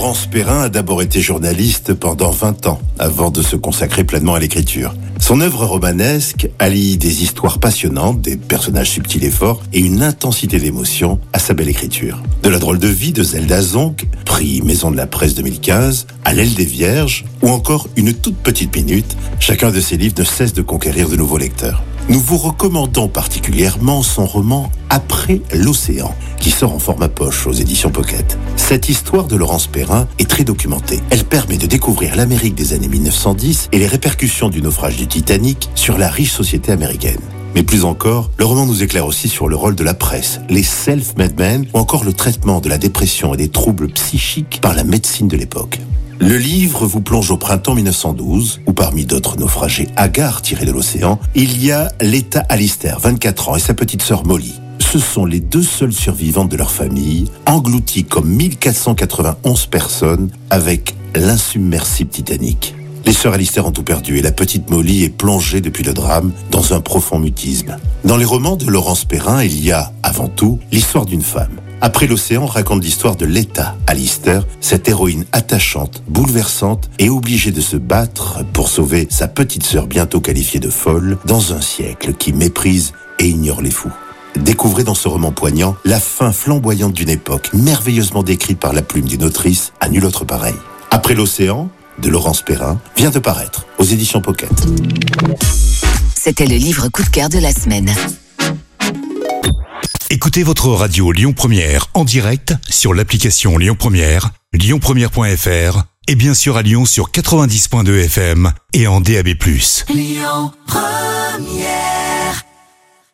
Laurence Perrin a d'abord été journaliste pendant 20 ans, avant de se consacrer pleinement à l'écriture. Son œuvre romanesque allie des histoires passionnantes, des personnages subtils et forts, et une intensité d'émotion à sa belle écriture. De la drôle de vie de Zelda Zonk, prix Maison de la Presse 2015, à l'aile des Vierges, ou encore une toute petite minute, chacun de ses livres ne cesse de conquérir de nouveaux lecteurs. Nous vous recommandons particulièrement son roman Après l'océan, qui sort en format poche aux éditions Pocket. Cette histoire de Laurence Perrin est très documentée. Elle permet de découvrir l'Amérique des années 1910 et les répercussions du naufrage du Titanic sur la riche société américaine. Mais plus encore, le roman nous éclaire aussi sur le rôle de la presse, les self-made men ou encore le traitement de la dépression et des troubles psychiques par la médecine de l'époque. Le livre vous plonge au printemps 1912, où parmi d'autres naufragés hagards tirés de l'océan, il y a l'État Alistair, 24 ans, et sa petite sœur Molly. Ce sont les deux seules survivantes de leur famille, englouties comme 1491 personnes avec l'insubmersible Titanic. Les sœurs Alistair ont tout perdu et la petite Molly est plongée depuis le drame dans un profond mutisme. Dans les romans de Laurence Perrin, il y a, avant tout, l'histoire d'une femme. Après l'océan raconte l'histoire de l'État Alistair, cette héroïne attachante, bouleversante et obligée de se battre pour sauver sa petite sœur bientôt qualifiée de folle dans un siècle qui méprise et ignore les fous. Découvrez dans ce roman poignant la fin flamboyante d'une époque, merveilleusement décrite par la plume d'une autrice à nul autre pareil. Après l'océan, de Laurence Perrin, vient de paraître aux éditions Pocket. C'était le livre coup de cœur de la semaine. Écoutez votre radio Lyon Première en direct sur l'application Lyon Première, lyonpremière.fr et bien sûr à Lyon sur 90.2 FM et en DAB+. Lyon Première